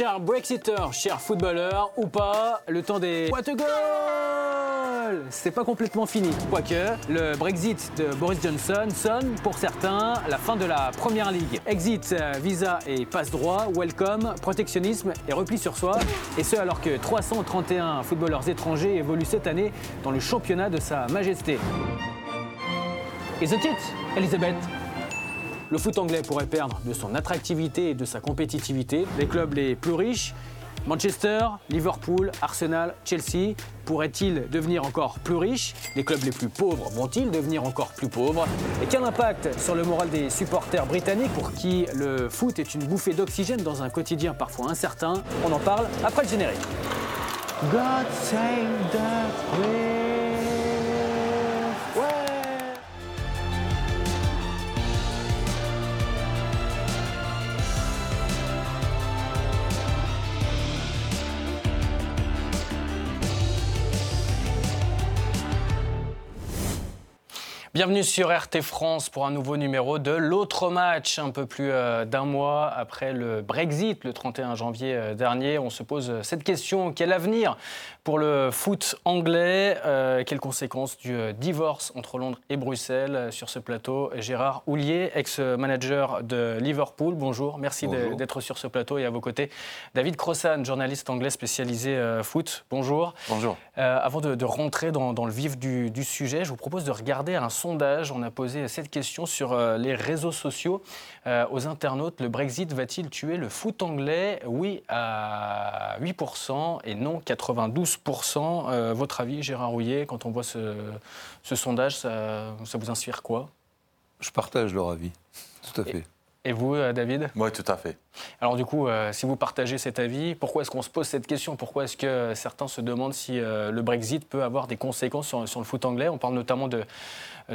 chers Brexiteurs, chers footballeurs ou pas, le temps des what a goal C'est pas complètement fini. Quoique, le Brexit de Boris Johnson sonne, pour certains, la fin de la Première Ligue. Exit, euh, visa et passe-droit, welcome, protectionnisme et repli sur soi. Et ce alors que 331 footballeurs étrangers évoluent cette année dans le championnat de Sa Majesté. Is it it, Elisabeth le foot anglais pourrait perdre de son attractivité et de sa compétitivité. Les clubs les plus riches, Manchester, Liverpool, Arsenal, Chelsea, pourraient-ils devenir encore plus riches? Les clubs les plus pauvres vont-ils devenir encore plus pauvres? Et quel impact sur le moral des supporters britanniques pour qui le foot est une bouffée d'oxygène dans un quotidien parfois incertain? On en parle après le générique. God save the Bienvenue sur RT France pour un nouveau numéro de l'autre match. Un peu plus euh, d'un mois après le Brexit, le 31 janvier euh, dernier, on se pose cette question quel avenir pour le foot anglais euh, Quelles conséquences du divorce entre Londres et Bruxelles Sur ce plateau, Gérard Houlier, ex-manager de Liverpool. Bonjour, merci d'être sur ce plateau. Et à vos côtés, David Crossan, journaliste anglais spécialisé foot. Bonjour. Bonjour. avant de, rentrer dans, le vif du, du, sujet, je vous propose de regarder un sondage. On a posé cette question sur euh, les réseaux sociaux euh, aux internautes. Le Brexit va-t-il tuer le foot anglais? Oui à 8% et non 92%. Euh, votre avis, Gérard Rouillet, quand on voit ce, sondage, ça, vous inspire quoi? Je partage leur avis, tout à fait. Et vous, David? Oui, tout à fait. Alors du coup, si vous partagez cet avis, pourquoi est-ce qu'on se pose cette question? Pourquoi est-ce que certains se demandent si le Brexit peut avoir des conséquences sur, sur, le foot anglais? On parle notamment de,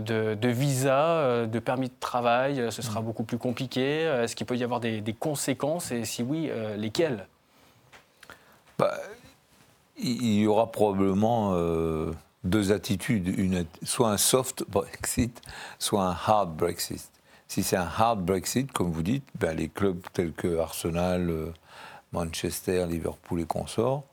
de, visa, euh, de permis de travail, euh, ce sera mm. beaucoup plus compliqué. Euh, est-ce qu'il peut y avoir des, conséquences? Et si oui, lesquelles? Bah, Il y aura probablement deux attitudes, une, soit un soft Brexit, soit un hard Brexit. Si c'est un hard Brexit, comme vous dites, ben les clubs tels que Arsenal, Manchester, Liverpool et consorts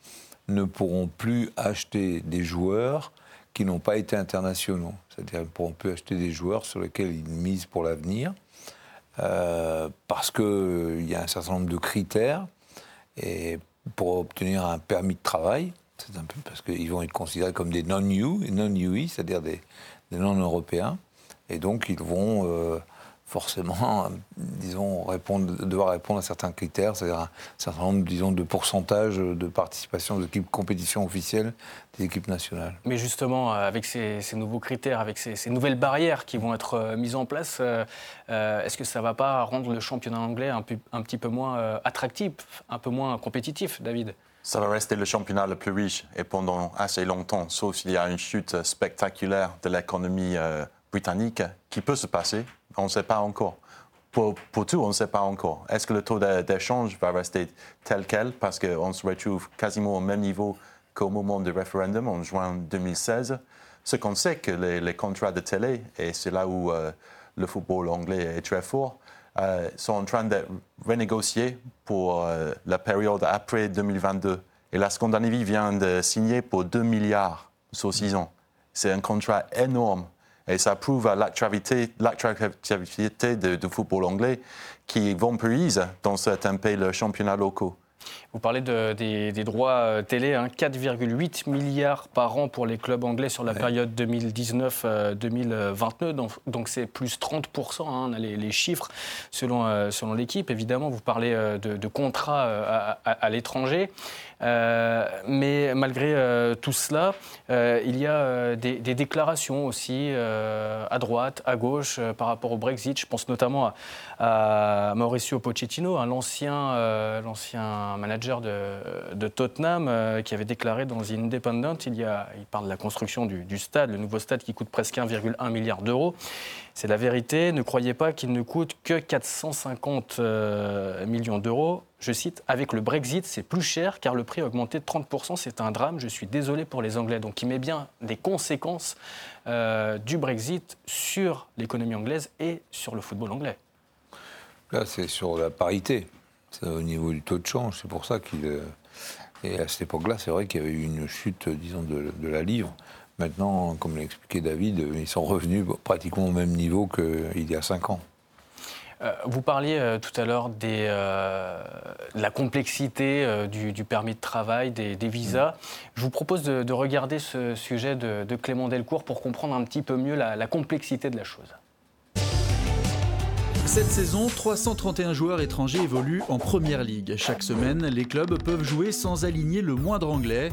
ne pourront plus acheter des joueurs qui n'ont pas été internationaux. C'est-à-dire qu'on peut acheter des joueurs sur lesquels ils misent pour l'avenir, euh, parce qu'il euh, y a un certain nombre de critères. Et pour obtenir un permis de travail, c'est un peu parce qu'ils vont être considérés comme des non-EU, non-UE, c'est-à-dire des, non-européens. Et donc, ils vont euh, forcément, disons, répondre, devoir répondre à certains critères, c'est-à-dire un certain nombre, disons, de pourcentage de participation aux équipes compétition officielle des équipes nationales. Mais justement, euh, avec ces, nouveaux critères, avec ces, nouvelles barrières qui vont être euh, mises en place, euh, est-ce que ça ne va pas rendre le championnat anglais un, un petit peu moins attractif, un peu moins compétitif, David? Ça va rester le championnat le plus riche et pendant assez longtemps, sauf s'il y a une chute spectaculaire de l'économie britannique qui peut se passer. On ne sait pas encore. Pour, tout, on ne sait pas encore. Est-ce que le taux d'échange va rester tel quel? Parce qu'on se retrouve quasiment au même niveau qu'au moment du référendum en juin 2016 Ce qu'on sait, que les, contrats de télé, et c'est là où euh, le football anglais est très fort, euh, sont en train de renégocier pour euh, la période après 2022. Et la Scandinavie vient de signer pour 2 milliards sur 6 ans. C'est un contrat énorme et ça prouve l'attractivité du football anglais qui vampirise dans certains pays le championnat locaux. Vous parlez des, droits euh, télé, 4,8 hein, milliards par an pour les clubs anglais sur la période 2019-2029, donc c'est plus 30%, hein, on a les, chiffres selon, euh, selon l'équipe. Évidemment, vous parlez euh, de, contrats à, l'étranger, mais malgré tout cela, il y a des, déclarations aussi à droite, à gauche par rapport au Brexit. Je pense notamment à, Mauricio Pochettino, hein, l'ancien manager de, Tottenham euh, qui avait déclaré dans The Independent, il, y a, il parle de la construction du, stade, le nouveau stade qui coûte presque 1,1 milliard d'euros. C'est la vérité. Ne croyez pas qu'il ne coûte que 450 euh, millions d'euros. Je cite, avec le Brexit, c'est plus cher car le prix a augmenté de 30%. C'est un drame. Je suis désolé pour les Anglais. Donc il met bien des conséquences euh, du Brexit sur l'économie anglaise et sur le football anglais. Là, c'est sur la parité au niveau du taux de change, c'est pour ça qu'il. Euh, et à cette époque-là, c'est vrai qu'il y avait eu une chute, disons, de, de la livre. Maintenant, comme l'a expliqué David, ils sont revenus pratiquement au même niveau qu'il y a cinq ans. Euh, vous parliez euh, tout à l'heure euh, de la complexité du, permis de travail, des, visas. Je vous propose de, regarder ce sujet de, Clément Delcourt pour comprendre un petit peu mieux la complexité de la chose. Cette saison, 331 joueurs étrangers évoluent en Première Ligue. Chaque semaine, les clubs peuvent jouer sans aligner le moindre anglais.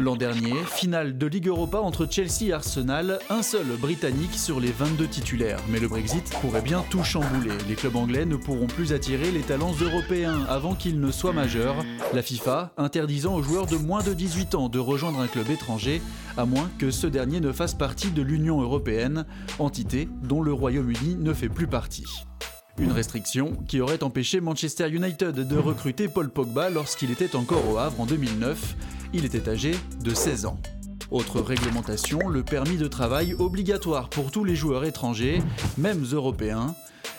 L'an dernier, finale de Ligue Europa entre Chelsea et Arsenal, un seul Britannique sur les 22 titulaires. Mais le Brexit pourrait bien tout chambouler. Les clubs anglais ne pourront plus attirer les talents européens avant qu'ils ne soient majeurs. La FIFA interdisant aux joueurs de moins de 18 ans de rejoindre un club étranger, à moins que ce dernier ne fasse partie de l'Union européenne, entité dont le Royaume-Uni ne fait plus partie. Une restriction qui aurait empêché Manchester United de recruter Paul Pogba lorsqu'il était encore au Havre en 2009 il était âgé de 16 ans. Autre réglementation, le permis de travail obligatoire pour tous les joueurs étrangers, même européens.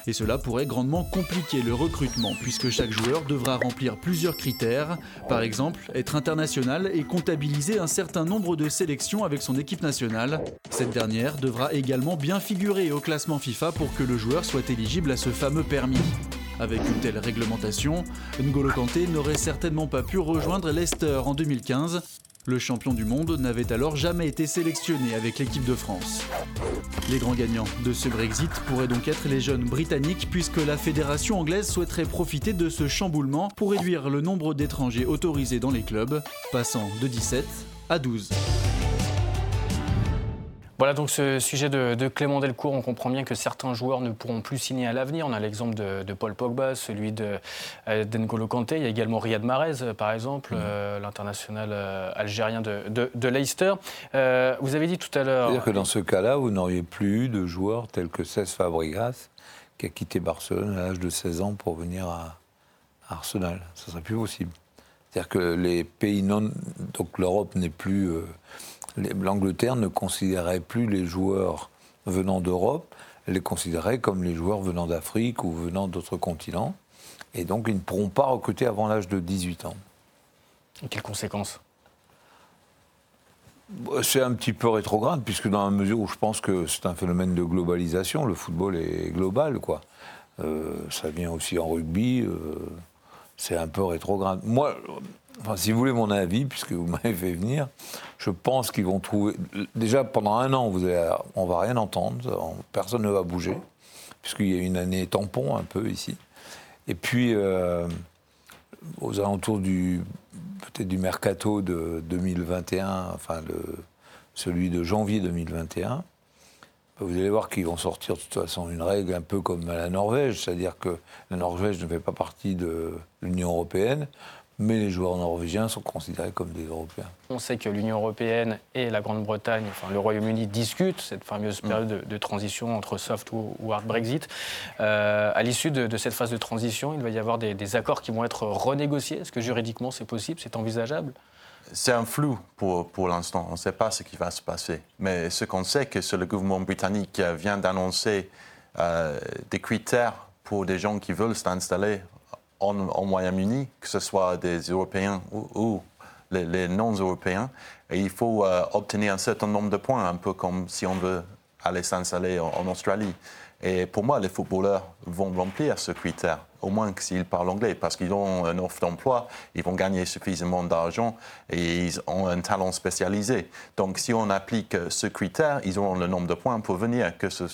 Et cela pourrait grandement compliquer le recrutement puisque chaque joueur devra remplir plusieurs critères, par exemple être international et comptabiliser un certain nombre de sélections avec son équipe nationale. Cette dernière devra également bien figurer au classement FIFA pour que le joueur soit éligible à ce fameux permis. Avec une telle réglementation, N'Golo Kanté n'aurait certainement pas pu rejoindre Leicester en 2015. Le champion du monde n'avait alors jamais été sélectionné avec l'équipe de France. Les grands gagnants de ce Brexit pourraient donc être les jeunes britanniques puisque la fédération anglaise souhaiterait profiter de ce chamboulement pour réduire le nombre d'étrangers autorisés dans les clubs, passant de 17 à 12. Voilà donc ce sujet de, Clément Delcourt. On comprend bien que certains joueurs ne pourront plus signer à l'avenir. On a l'exemple de, Paul Pogba, celui de euh, d'Engolo Kanté. Il y a également Riyad Mahrez, euh, par exemple, mhm. euh, l'international algérien de, Leicester. vous avez dit tout à l'heure. C'est-à-dire que dans ce cas-là, vous n'auriez plus eu de joueurs tels que Cesc Fabregas, qui a quitté Barcelone à l'âge de 16 ans pour venir à, Arsenal. Ça serait plus possible. C'est-à-dire que les pays non. Donc l'Europe n'est plus l'Angleterre ne considérait plus les joueurs venant d'Europe, elle les considérait comme les joueurs venant d'Afrique ou venant d'autres continents. Et donc, ils ne pourront pas recruter avant l'âge de 18 ans. Et quelles conséquences? C'est un petit peu rétrograde, puisque dans la mesure où je pense que c'est un phénomène de globalisation, le football est global, quoi. Euh, ça vient aussi en rugby, euh, c'est un peu rétrograde. Moi, Enfin, si vous voulez mon avis, puisque vous m'avez fait venir, je pense qu'ils vont trouver. Déjà, pendant un an, vous allez... on va rien entendre, personne ne va bouger, puisqu'il y a une année tampon un peu ici. Et puis, euh, aux alentours du du mercato de 2021, enfin celui de janvier 2021, vous allez voir qu'ils vont sortir de toute façon une règle un peu comme la Norvège, c'est-à-dire que la Norvège ne fait pas partie de l'Union européenne mais les joueurs norvégiens sont considérés comme des Européens. On sait que l'Union européenne et la Grande-Bretagne, enfin le Royaume-Uni, discutent cette fameuse mm. période de, transition entre soft ou, hard Brexit. Euh, à l'issue de, cette phase de transition, il va y avoir des, accords qui vont être renégociés. Est-ce que juridiquement c'est possible, c'est envisageable? C'est un flou pour, pour l'instant. On ne sait pas ce qui va se passer. Mais ce qu'on sait, c'est que le gouvernement britannique vient d'annoncer euh, des critères pour des gens qui veulent s'installer en, Royaume-Uni, que ce soit des Européens ou, les, non-Européens. Il faut euh, obtenir un certain nombre de points, un peu comme si on veut aller s'installer en, Australie. Et pour moi, les footballeurs vont remplir ce critère, au moins s'ils parlent anglais, parce qu'ils ont une offre d'emploi, ils vont gagner suffisamment d'argent et ils ont un talent spécialisé. Donc si on applique ce critère, ils auront le nombre de points pour venir, que ce,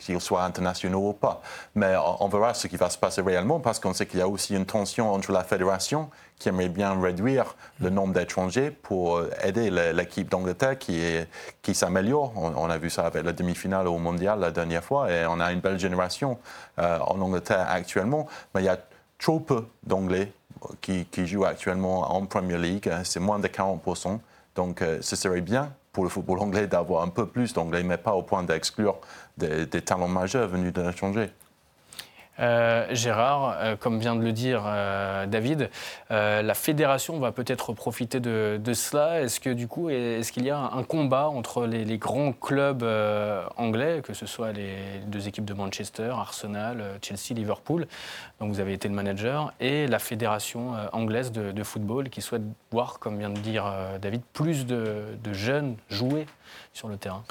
qu'ils soient internationaux ou pas. Mais on verra ce qui va se passer réellement parce qu'on sait qu'il y a aussi une tension entre la fédération qui aimerait bien réduire le nombre d'étrangers pour aider l'équipe d'Angleterre qui, s'améliore. On, a vu ça avec la demi-finale au Mondial la dernière fois et on a une belle génération euh, en Angleterre actuellement. Mais il y a trop peu d'Anglais qui, jouent actuellement en Premier League. C'est moins de 40%. Donc euh, ce serait bien pour le football anglais d'avoir un peu plus d'anglais, mais pas au point d'exclure des, talents majeurs venus de l'étranger. Euh, Gérard, euh, comme vient de le dire euh, David, la fédération va peut-être profiter de, cela. Est-ce que du coup, est-ce qu'il y a un combat entre les, grands clubs anglais, que ce soit les deux équipes de Manchester, Arsenal, Chelsea, Liverpool, dont vous avez été le manager, et la fédération anglaise de, football qui souhaite voir, comme vient de dire David, plus de jeunes jouer sur le terrain?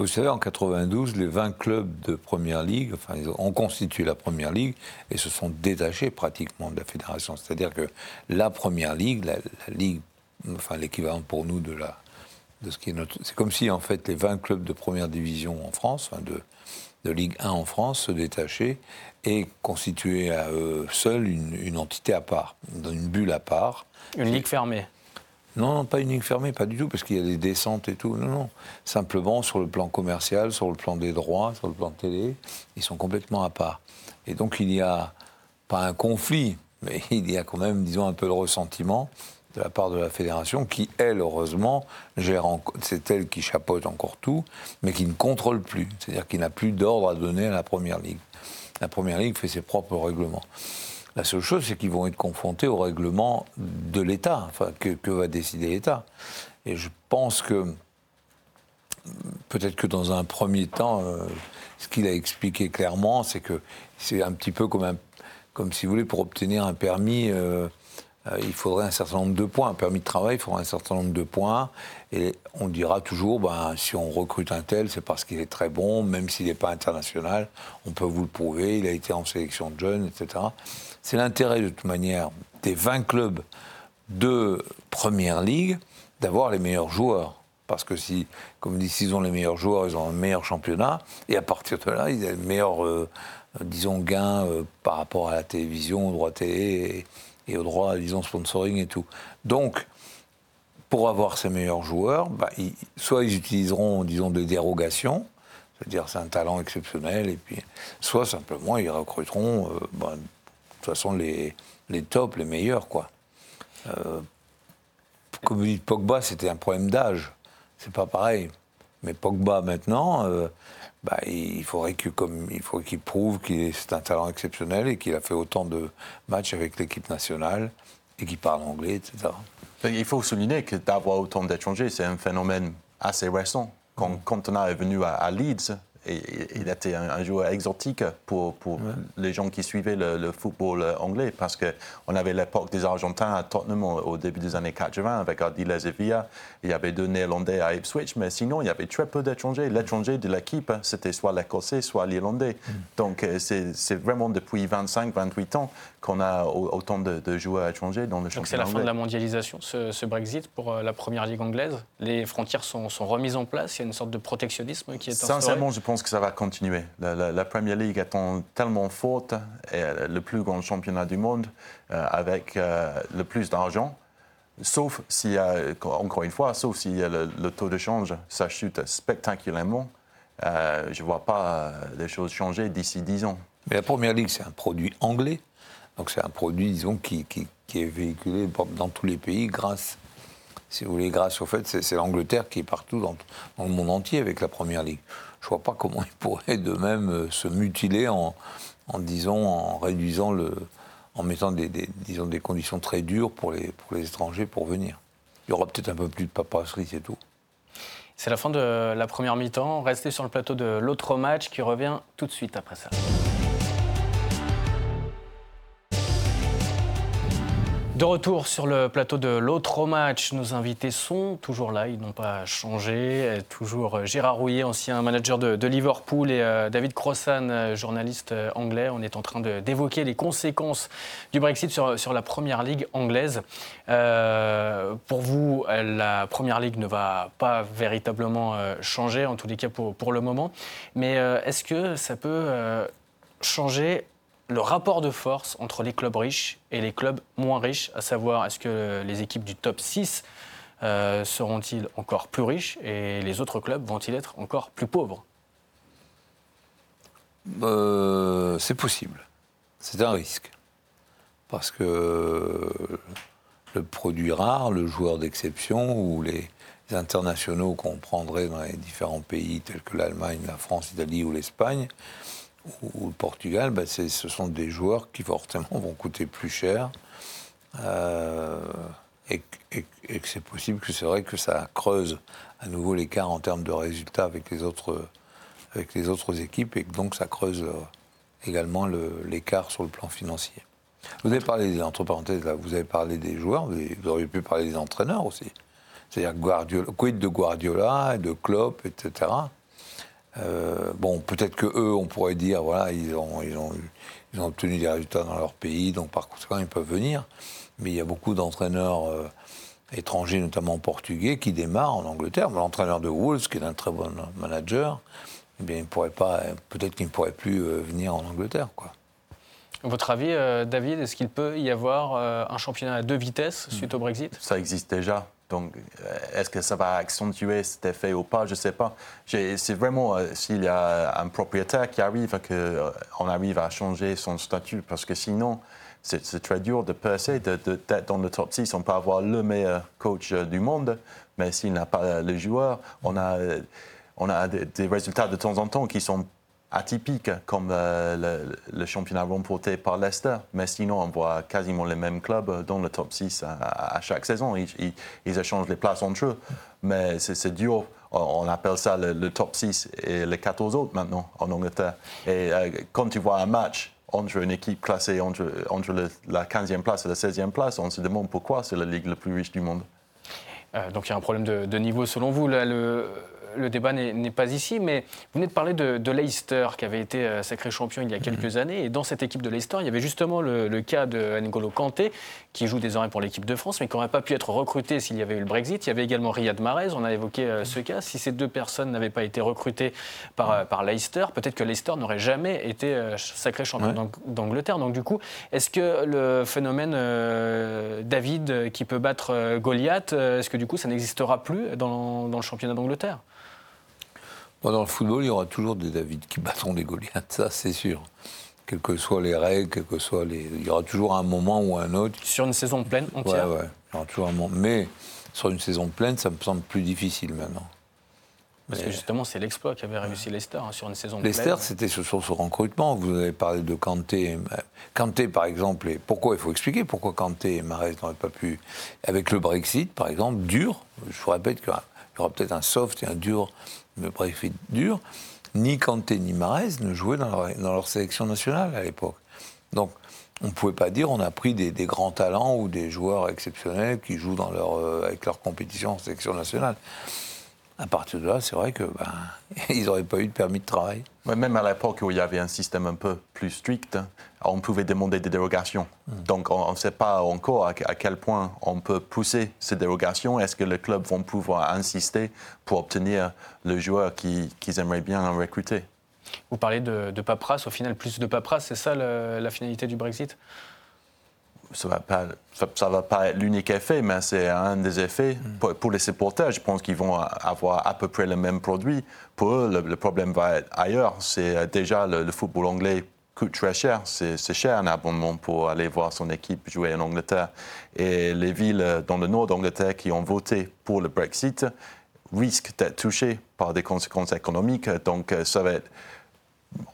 Vous savez, en 92, les 20 clubs de Première Ligue, enfin, ont constitué la Première Ligue et se sont détachés pratiquement de la fédération. C'est-à-dire que la Première Ligue, la, ligue, enfin l'équivalent pour nous de la, de ce qui est notre, c'est comme si en fait les 20 clubs de Première Division en France, enfin de, de Ligue 1 en France, se détachaient et constituaient à eux seuls une, entité à part, une bulle à part. Une ligue fermée. Non, non, pas une ligne fermée, pas du tout, parce qu'il y a des descentes et tout. Non, non. Simplement, sur le plan commercial, sur le plan des droits, sur le plan télé, ils sont complètement à part. Et donc, il n'y a pas un conflit, mais il y a quand même, disons, un peu de ressentiment de la part de la fédération, qui, elle, heureusement, gère, c'est elle qui chapeaute encore tout, mais qui ne contrôle plus. C'est-à-dire qu'il n'a plus d'ordre à donner à la Première Ligue. La Première Ligue fait ses propres règlements. La seule chose, c'est qu'ils vont être confrontés au règlement de l'État, enfin, que, va décider l'État? Et je pense que peut-être que dans un premier temps, euh, ce qu'il a expliqué clairement, c'est que c'est un petit peu comme, un, comme si vous voulez, pour obtenir un permis, euh, euh, il faudrait un certain nombre de points. Un permis de travail, il faudrait un certain nombre de points. Et on dira toujours, ben, si on recrute un tel, c'est parce qu'il est très bon, même s'il n'est pas international, on peut vous le prouver, il a été en sélection de jeunes, etc. C'est l'intérêt de toute manière des 20 clubs de Première Ligue d'avoir les meilleurs joueurs. Parce que si, comme dit, s'ils ont les meilleurs joueurs, ils ont un meilleur championnat. Et à partir de là, ils ont le meilleur, euh, disons, gain euh, par rapport à la télévision, au droit télé et, au droit, disons, sponsoring et tout. Donc, pour avoir ces meilleurs joueurs, bah, soit ils utiliseront, disons, des dérogations, c'est-à-dire c'est un talent exceptionnel, et puis, soit simplement ils recruteront euh, bah, toute façon, les, les tops, les meilleurs, quoi. Euh, comme dites, Pogba, c'était un problème d'âge. C'est pas pareil. Mais Pogba, maintenant, euh, bah, il faudrait qu'il qu prouve qu'il c'est un talent exceptionnel et qu'il a fait autant de matchs avec l'équipe nationale et qu'il parle anglais, etc. Il faut souligner que d'avoir autant d'étrangers, c'est un phénomène assez récent. Quand. Cantona est venu à Leeds, il était un, joueur exotique pour, pour les gens qui suivaient le, football anglais parce qu'on avait l'époque des Argentins à Tottenham au, début des années 80 avec Ardiles et Villa. Il y avait deux Néerlandais à Ipswich, mais sinon, il y avait très peu d'étrangers. L'étranger de l'équipe, c'était soit l'Écossais, soit l'Irlandais. Mm. Donc, euh, c'est vraiment depuis 25-28 ans qu'on a autant de, joueurs étrangers dans le championnat. Donc, c'est la fin de la mondialisation, ce, Brexit, pour euh, la première ligue anglaise Les frontières sont, remises en place Il y a une sorte de protectionnisme qui est instauré Sincèrement, je pense que ça va continuer. La, la, Premier League étant tellement forte, et le plus grand championnat du monde, euh, avec euh, le plus d'argent, sauf s'il y a, encore une fois, sauf si le, le, taux de change, ça chute spectaculairement, euh, je ne vois pas les choses changer d'ici 10 ans. Mais la Première Ligue, c'est un produit anglais. Donc c'est un produit, disons, qui, est véhiculé dans tous les pays grâce, si vous voulez, grâce au fait, c'est l'Angleterre qui est partout dans, dans, le monde entier avec la Première Ligue je ne vois pas comment ils pourraient de même euh, se mutiler en, en, disons, en réduisant le, en mettant des, disons, des conditions très dures pour les, pour les étrangers pour venir. Il y aura peut-être un peu plus de paperasserie, c'est tout. C'est la fin de la première mi-temps. Restez sur le plateau de l'autre match qui revient tout de suite après ça. De retour sur le plateau de l'autre match, nos invités sont toujours là, ils n'ont pas changé. Toujours Gérard Rouillet, ancien manager de, Liverpool, et euh, David Crossan, euh, journaliste euh, anglais. On est en train d'évoquer les conséquences du Brexit sur, la première ligue anglaise. pour vous, la première ligue ne va pas véritablement changer, en tous les cas pour le moment. Mais est-ce que ça peut changer le rapport de force entre les clubs riches et les clubs moins riches, à savoir est-ce que les équipes du top 6 euh, seront-ils encore plus riches et les autres clubs vont-ils être encore plus pauvres? Euh, C'est possible. C'est un risque. Parce que le produit rare, le joueur d'exception ou les internationaux qu'on prendrait dans les différents pays tels que l'Allemagne, la France, l'Italie ou l'Espagne, ou, le Portugal, ben, ce sont des joueurs qui forcément vont coûter plus cher. Euh, et, que c'est possible que c'est vrai que ça creuse à nouveau l'écart en termes de résultats avec les autres, équipes et que donc ça creuse euh, également l'écart sur le plan financier. Vous avez parlé, entre parenthèses, là, vous avez parlé des joueurs, vous, auriez pu parler des entraîneurs aussi. C'est-à-dire Guardiola, quid de Guardiola, de Klopp, etc. Euh, bon, peut-être que eux, on pourrait dire, voilà, ils ont, ils, ont, ils ont obtenu des résultats dans leur pays, donc par conséquent, ils peuvent venir. Mais il y a beaucoup d'entraîneurs euh, étrangers, notamment portugais, qui démarrent en Angleterre. L'entraîneur de Wolves, qui est un très bon manager, eh bien, il pourrait pas, peut-être qu'il ne pourrait plus euh, venir en Angleterre, quoi. Votre avis, David, est-ce qu'il peut y avoir un championnat à deux vitesses suite au Brexit? Ça existe déjà. Donc, euh, est-ce que ça va accentuer cet effet ou pas? Je ne sais pas. C'est vraiment euh, s'il y a un propriétaire qui arrive, qu'on euh, arrive à changer son statut, parce que sinon, c'est très dur de passer, d'être dans le top 6. On peut avoir le meilleur coach du monde, mais s'il n'a pas le joueur, on a, des résultats de temps en temps qui sont atypique comme euh, le, championnat remporté par Leicester. Mais sinon, on voit quasiment les mêmes clubs dans le top 6 à, chaque saison. Ils, échangent les places entre eux. Mais c'est dur. On appelle ça le, top 6 et les 14 autres maintenant en Angleterre. Et euh, quand tu vois un match entre une équipe classée entre, la 15e place et la 16e place, on se demande pourquoi c'est la ligue la plus riche du monde. Euh, donc il y a un problème de, niveau selon vous. Là, le débat n'est pas ici, mais vous venez de parler de, Leicester, qui avait été euh, sacré champion il y a quelques années. Et dans cette équipe de Leicester, il y avait justement le, cas de N'Golo Kanté, qui joue désormais pour l'équipe de France, mais qui n'aurait pas pu être recruté s'il y avait eu le Brexit. Il y avait également Riyad Mahrez, on a évoqué euh, ce cas. Si ces deux personnes n'avaient pas été recrutées par, euh, par Leicester, peut-être que Leicester n'aurait jamais été sacré champion d'Angleterre. Donc du coup, est-ce que le phénomène David qui peut battre Goliath, est-ce que du coup ça n'existera plus dans le championnat d'Angleterre? Dans le football, il y aura toujours des David qui battront des Goliaths, ça c'est sûr. Quelles que soient les règles, quels que soient les. Il y aura toujours un moment ou un autre. Sur une saison pleine entière Ouais, ouais. Il y aura toujours un moment. Mais sur une saison pleine, ça me semble plus difficile maintenant. Parce que justement, c'est l'exploit qu'avait réussi Leicester hein, sur une saison pleine. Leicester, c'était sur ce recrutement. Vous avez parlé de Kanté. Kanté, par exemple, et pourquoi il faut expliquer pourquoi Kanté et Marais n'auraient pas pu. Avec le Brexit, par exemple, dur. Je vous répète qu'il y aura peut-être un soft et un dur le dur, ni Kanté ni Marez ne jouaient dans leur, sélection nationale à l'époque. Donc, on ne pouvait pas dire on a pris des, grands talents ou des joueurs exceptionnels qui jouent dans leur, euh, avec leur compétition en sélection nationale à partir de là, c'est vrai que ben, ils n'auraient pas eu de permis de travail. Même à l'époque où il y avait un système un peu plus strict, on pouvait demander des dérogations. Hmm. Donc on ne sait pas encore à, quel point on peut pousser ces dérogations. Est-ce que les clubs vont pouvoir insister pour obtenir le joueur qu'ils aimeraient bien recruter? Vous parlez de, de paperasse, au final plus de paperasse, c'est ça la finalité du Brexit? Ça va pas, ça, va pas être l'unique effet, mais c'est un des effets. Mm. Pour, les supporters, je pense qu'ils vont avoir à peu près le même produit. Pour eux, le, problème va être ailleurs. C'est euh, déjà le, football anglais coûte très cher. C'est cher un abonnement pour aller voir son équipe jouer en Angleterre. Et les villes dans le nord d'Angleterre qui ont voté pour le Brexit risquent d'être touchées par des conséquences économiques. Donc euh, ça va être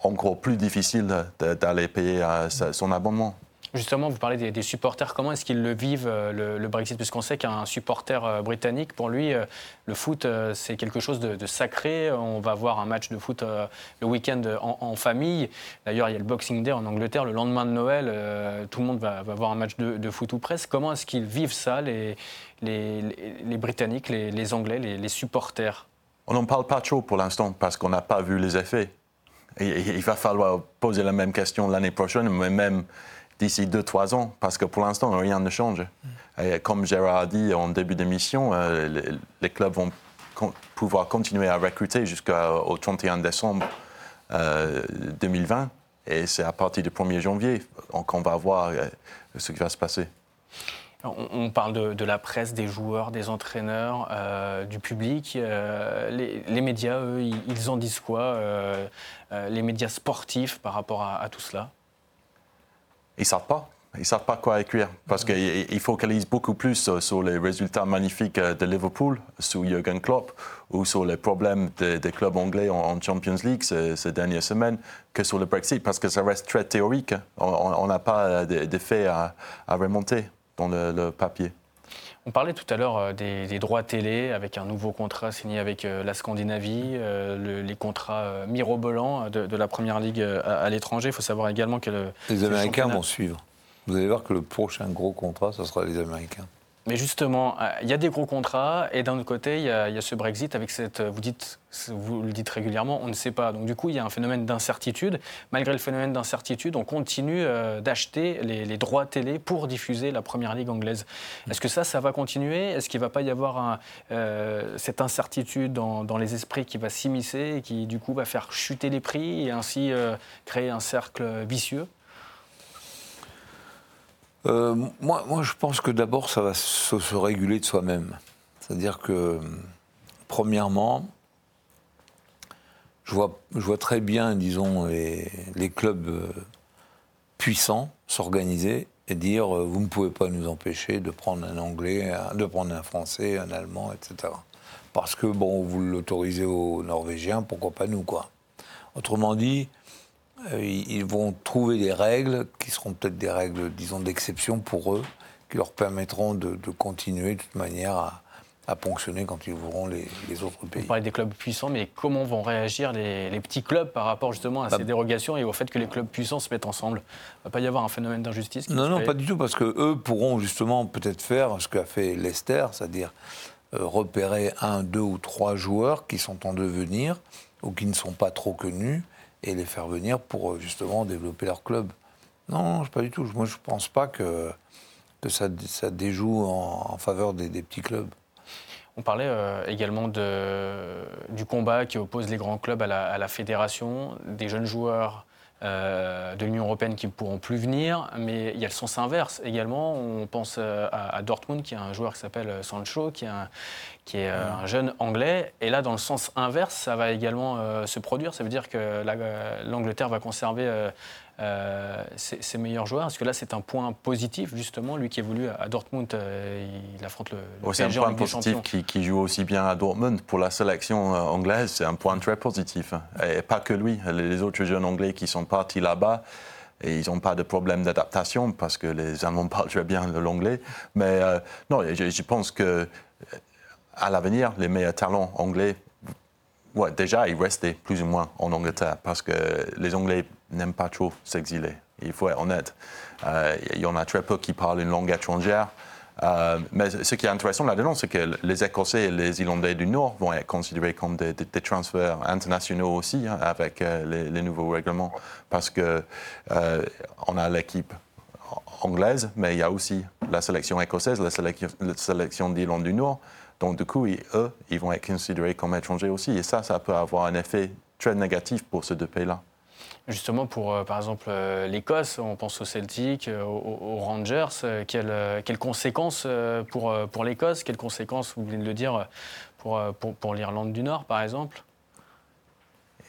encore plus difficile d'aller payer euh, son abonnement. Justement, vous parlez des, supporters. Comment est-ce qu'ils le vivent, euh, le, Brexit? Puisqu'on sait qu'un supporter euh, britannique, pour lui, euh, le foot, c'est quelque chose de, sacré. On va voir un match de foot le week-end en, famille. D'ailleurs, il y a le Boxing Day en Angleterre. Le lendemain de Noël, tout le monde va, voir un match de, foot ou presque. Comment est-ce qu'ils vivent ça, les, les, Britanniques, les, Anglais, les, supporters? On n'en parle pas trop pour l'instant parce qu'on n'a pas vu les effets. il va falloir poser la même question l'année prochaine, mais même d'ici 2-3 ans, parce que pour l'instant, rien ne change. Mm. Et comme Gérard a dit en début d'émission, euh, les, clubs vont pouvoir continuer à recruter jusqu'au 31 décembre 2020. Euh, Et c'est à partir du 1er janvier qu'on va voir euh, ce qui va se passer. On, parle de, la presse, des joueurs, des entraîneurs, du public. les, médias, eux, ils, en disent quoi Les médias sportifs par rapport à tout cela? Ils ne savent pas. Ils ne savent pas quoi écrire parce qu'ils focalisent beaucoup plus sur les résultats magnifiques de Liverpool sous Jürgen Klopp ou sur les problèmes des, clubs anglais en, Champions League ces, dernières semaines que sur le Brexit parce que ça reste très théorique. On n'a pas d'effet à, à, remonter dans le papier. On parlait tout à l'heure euh, des, droits télé avec un nouveau contrat signé avec euh, la Scandinavie, euh, les contrats mirobolants de, la Première Ligue à, l'étranger. Il faut savoir également que... les Américains vont suivre. Vous allez voir que le prochain gros contrat, ce sera les Américains. Mais justement, euh, il y a des gros contrats et d'un autre côté, il y, a, ce Brexit avec cette. Vous, dites, vous le dites régulièrement, on ne sait pas. Donc du coup, il y a un phénomène d'incertitude. Malgré le phénomène d'incertitude, on continue euh, d'acheter les, droits télé pour diffuser la première ligue anglaise. Est-ce que ça, ça va continuer? Est-ce qu'il ne va pas y avoir euh, cette incertitude dans, dans, les esprits qui va s'immiscer et qui du coup va faire chuter les prix et ainsi créer un cercle vicieux? Euh, moi, moi, je pense que d'abord, ça va se, réguler de soi-même. C'est-à-dire que, premièrement, je vois, je vois très bien, disons, les, les clubs euh, puissants s'organiser et dire euh, vous ne pouvez pas nous empêcher de prendre un anglais, de prendre un français, un allemand, etc. Parce que, bon, vous l'autorisez aux Norvégiens, pourquoi pas nous, quoi. Autrement dit, ils vont trouver des règles qui seront peut-être des règles, disons, d'exception pour eux, qui leur permettront de, continuer de toute manière à, ponctionner quand ils ouvriront les, autres pays. On parlait des clubs puissants, mais comment vont réagir les, petits clubs par rapport justement à bah, ces dérogations et au fait que les clubs puissants se mettent ensemble? Il ne va pas y avoir un phénomène d'injustice Non, non, pas du tout, parce qu'eux pourront justement peut-être faire ce qu'a fait Leicester, c'est-à-dire euh, repérer un, deux ou trois joueurs qui sont en devenir ou qui ne sont pas trop connus et les faire venir pour euh, justement développer leur club. Non, pas du tout. Moi, je ne pense pas que, que ça, ça déjoue en, faveur des, petits clubs. On parlait euh, également du combat qui oppose les grands clubs à la, fédération, des jeunes joueurs de l'Union européenne qui ne pourront plus venir, mais il y a le sens inverse également. On pense euh, à, Dortmund, qui a un joueur qui s'appelle euh, Sancho, qui, qui est un jeune anglais. Et là, dans le sens inverse, ça va également se produire. Ça veut dire que l'Angleterre va conserver euh, ses, meilleurs joueurs Est-ce que là, c'est un point positif, justement Lui qui évolue à Dortmund, euh, il affronte le, le C'est un point positif qui, joue aussi bien à Dortmund. Pour la sélection euh, anglaise, c'est un point très positif. Et pas que lui. Les autres jeunes anglais qui sont partis là-bas, et ils n'ont pas de problème d'adaptation parce que les Allemands parlent très bien l'anglais. Mais non, je, je, pense que à l'avenir, les meilleurs talents anglais, ouais, déjà, ils restaient plus ou moins en Angleterre parce que les Anglais n'aiment pas trop s'exiler. Il faut être honnête. Euh, il y en a très peu qui parlent une langue étrangère. Euh, mais ce qui est intéressant là-dedans, c'est que les Écossais et les Irlandais du Nord vont être considérés comme des, transferts internationaux aussi hein, avec euh, les, nouveaux règlements, parce que on a l'équipe anglaise, mais il y a aussi la sélection écossaise, la sélection, la sélection d'Irlande du Nord. Donc du coup, eux, ils vont être considérés comme étrangers aussi, et ça, ça peut avoir un effet très négatif pour ces deux pays-là. Justement, pour euh, par exemple euh, l'Écosse, on pense au Celtic, euh, aux, Rangers. quelles, quelles, conséquences pour, pour l'Écosse? Quelles conséquences, vous venez de le dire, pour, pour, pour l'Irlande du Nord, par exemple?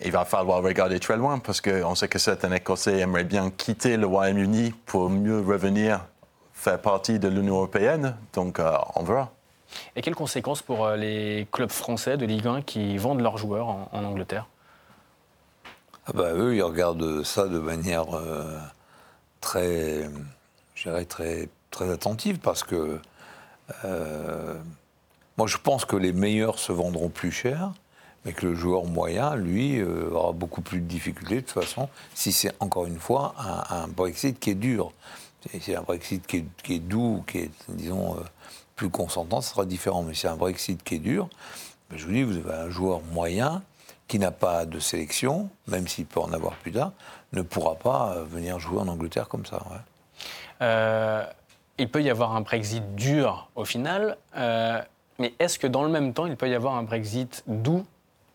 Il va falloir regarder très loin parce qu'on sait que certains Écossais aimeraient bien quitter le Royaume-Uni pour mieux revenir faire partie de l'Union européenne. Donc, on verra. Et quelles conséquences pour les clubs français de Ligue 1 qui vendent leurs joueurs en Angleterre? Ah bah, eux, ils regardent ça de manière euh, très, très, très attentive parce que euh, moi, je pense que les meilleurs se vendront plus cher, mais que le joueur moyen, lui, euh, aura beaucoup plus de difficultés de toute façon, si c'est encore une fois un, Brexit qui est dur. Si c'est un Brexit qui est, qui est, doux, qui est, disons, plus consentant, ce sera différent. Mais si c'est un Brexit qui est dur, ben, je vous dis, vous avez un joueur moyen qui n'a pas de sélection, même s'il peut en avoir plus d'un, ne pourra pas euh, venir jouer en Angleterre comme ça. Euh, il peut y avoir un Brexit dur au final, euh, mais est-ce que dans le même temps, il peut y avoir un Brexit doux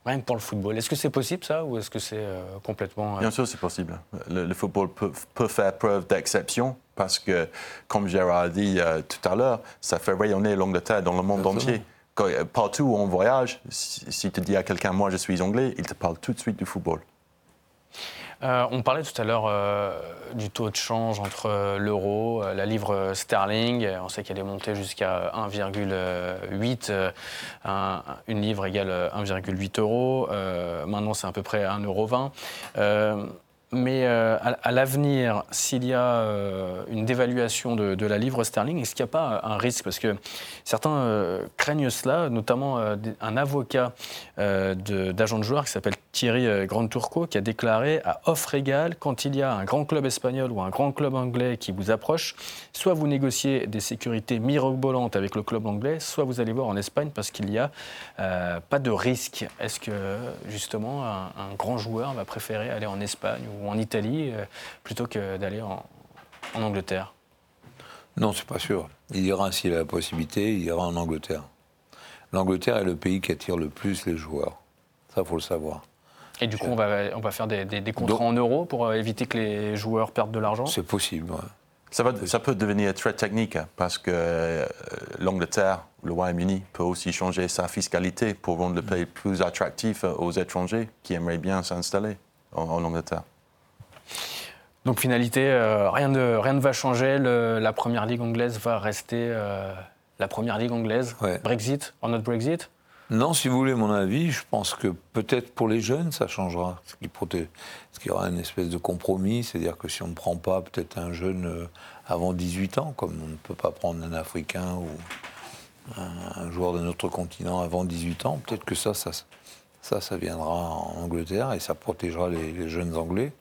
Rien que pour le football? Est-ce que c'est possible ça ou est-ce que c'est complètement... Bien sûr, c'est possible. Le, football peut, faire preuve d'exception parce que, comme Gérard a dit tout à l'heure, ça fait rayonner l'Angleterre dans le monde entier partout où on voyage, si, tu dis à quelqu'un, moi je suis anglais, il te parle tout de suite du football. Euh, on parlait tout à l'heure euh, du taux de change entre euh, l'euro, la livre sterling. On sait qu'elle est montée jusqu'à 1,8. une livre égale 1,8 euros. maintenant, c'est à peu près 1,20 euro. Mais euh, à, l'avenir, s'il y a euh, une dévaluation de, la livre sterling, est-ce qu'il n'y a pas un risque? Parce que certains euh, craignent cela, notamment un avocat d'agent de, joueurs qui s'appelle Thierry Grandturco, qui a déclaré à offre égale, quand il y a un grand club espagnol ou un grand club anglais qui vous approche, soit vous négociez des sécurités mirobolantes avec le club anglais, soit vous allez voir en Espagne parce qu'il n'y a pas de risque. Est-ce que justement un, un grand joueur va préférer aller en Espagne ou en Italie euh, plutôt que d'aller en, Angleterre? Non, c'est pas sûr. Il ira, s'il a la possibilité, il ira en Angleterre. L'Angleterre est le pays qui attire le plus les joueurs. Ça, faut le savoir. Et du coup, on va, on va faire des, des, contrats en euros pour euh, éviter que les joueurs perdent de l'argent? C'est possible, Ça, va, ça, peut devenir très technique hein, parce que euh, l'Angleterre, le Royaume-Uni peut aussi changer sa fiscalité pour rendre le pays plus attractif aux étrangers qui aimeraient bien s'installer en Angleterre. Donc finalité, euh, rien, ne, rien ne va changer. la première ligue anglaise va rester euh, la première ligue anglaise. Brexit, en notre Brexit? Non, si vous voulez mon avis, je pense que peut-être pour les jeunes, ça changera. Ce qui, ce qui aura une espèce de compromis, c'est-à-dire que si on ne prend pas peut-être un jeune euh, avant 18 ans, comme on ne peut pas prendre un Africain ou un, joueur de notre continent avant 18 ans, peut-être que ça, ça, ça, viendra en Angleterre et ça protégera les jeunes Anglais.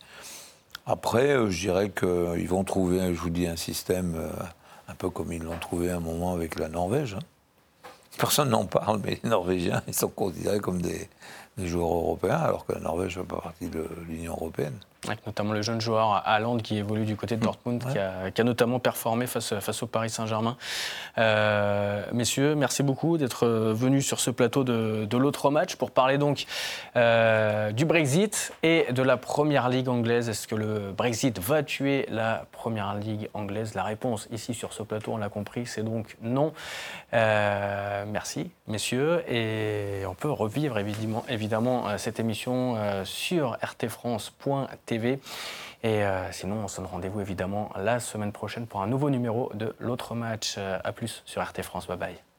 Après, euh, je dirais qu'ils vont trouver, je vous dis, un système euh, un peu comme ils l'ont trouvé à un moment avec la Norvège. Hein. Personne n'en parle, mais les Norvégiens, sont considérés comme des, des joueurs européens, alors que la Norvège ne fait pas partie de l'Union européenne. Avec notamment le jeune joueur Haaland qui évolue du côté de mmh. Dortmund, qui, a, notamment performé face, face au Paris Saint-Germain. Euh, messieurs, merci beaucoup d'être venus sur ce plateau de, l'autre match pour parler donc euh, du Brexit et de la Première Ligue anglaise. Est-ce que le Brexit va tuer la Première Ligue anglaise? La réponse ici sur ce plateau, on l'a compris, c'est donc non. Euh, merci, messieurs, et on peut revivre évidemment, évidemment cette émission sur rtfrance.tv Et euh, sinon, on se donne rendez-vous évidemment la semaine prochaine pour un nouveau numéro de l'autre match. A plus sur RT France. Bye bye.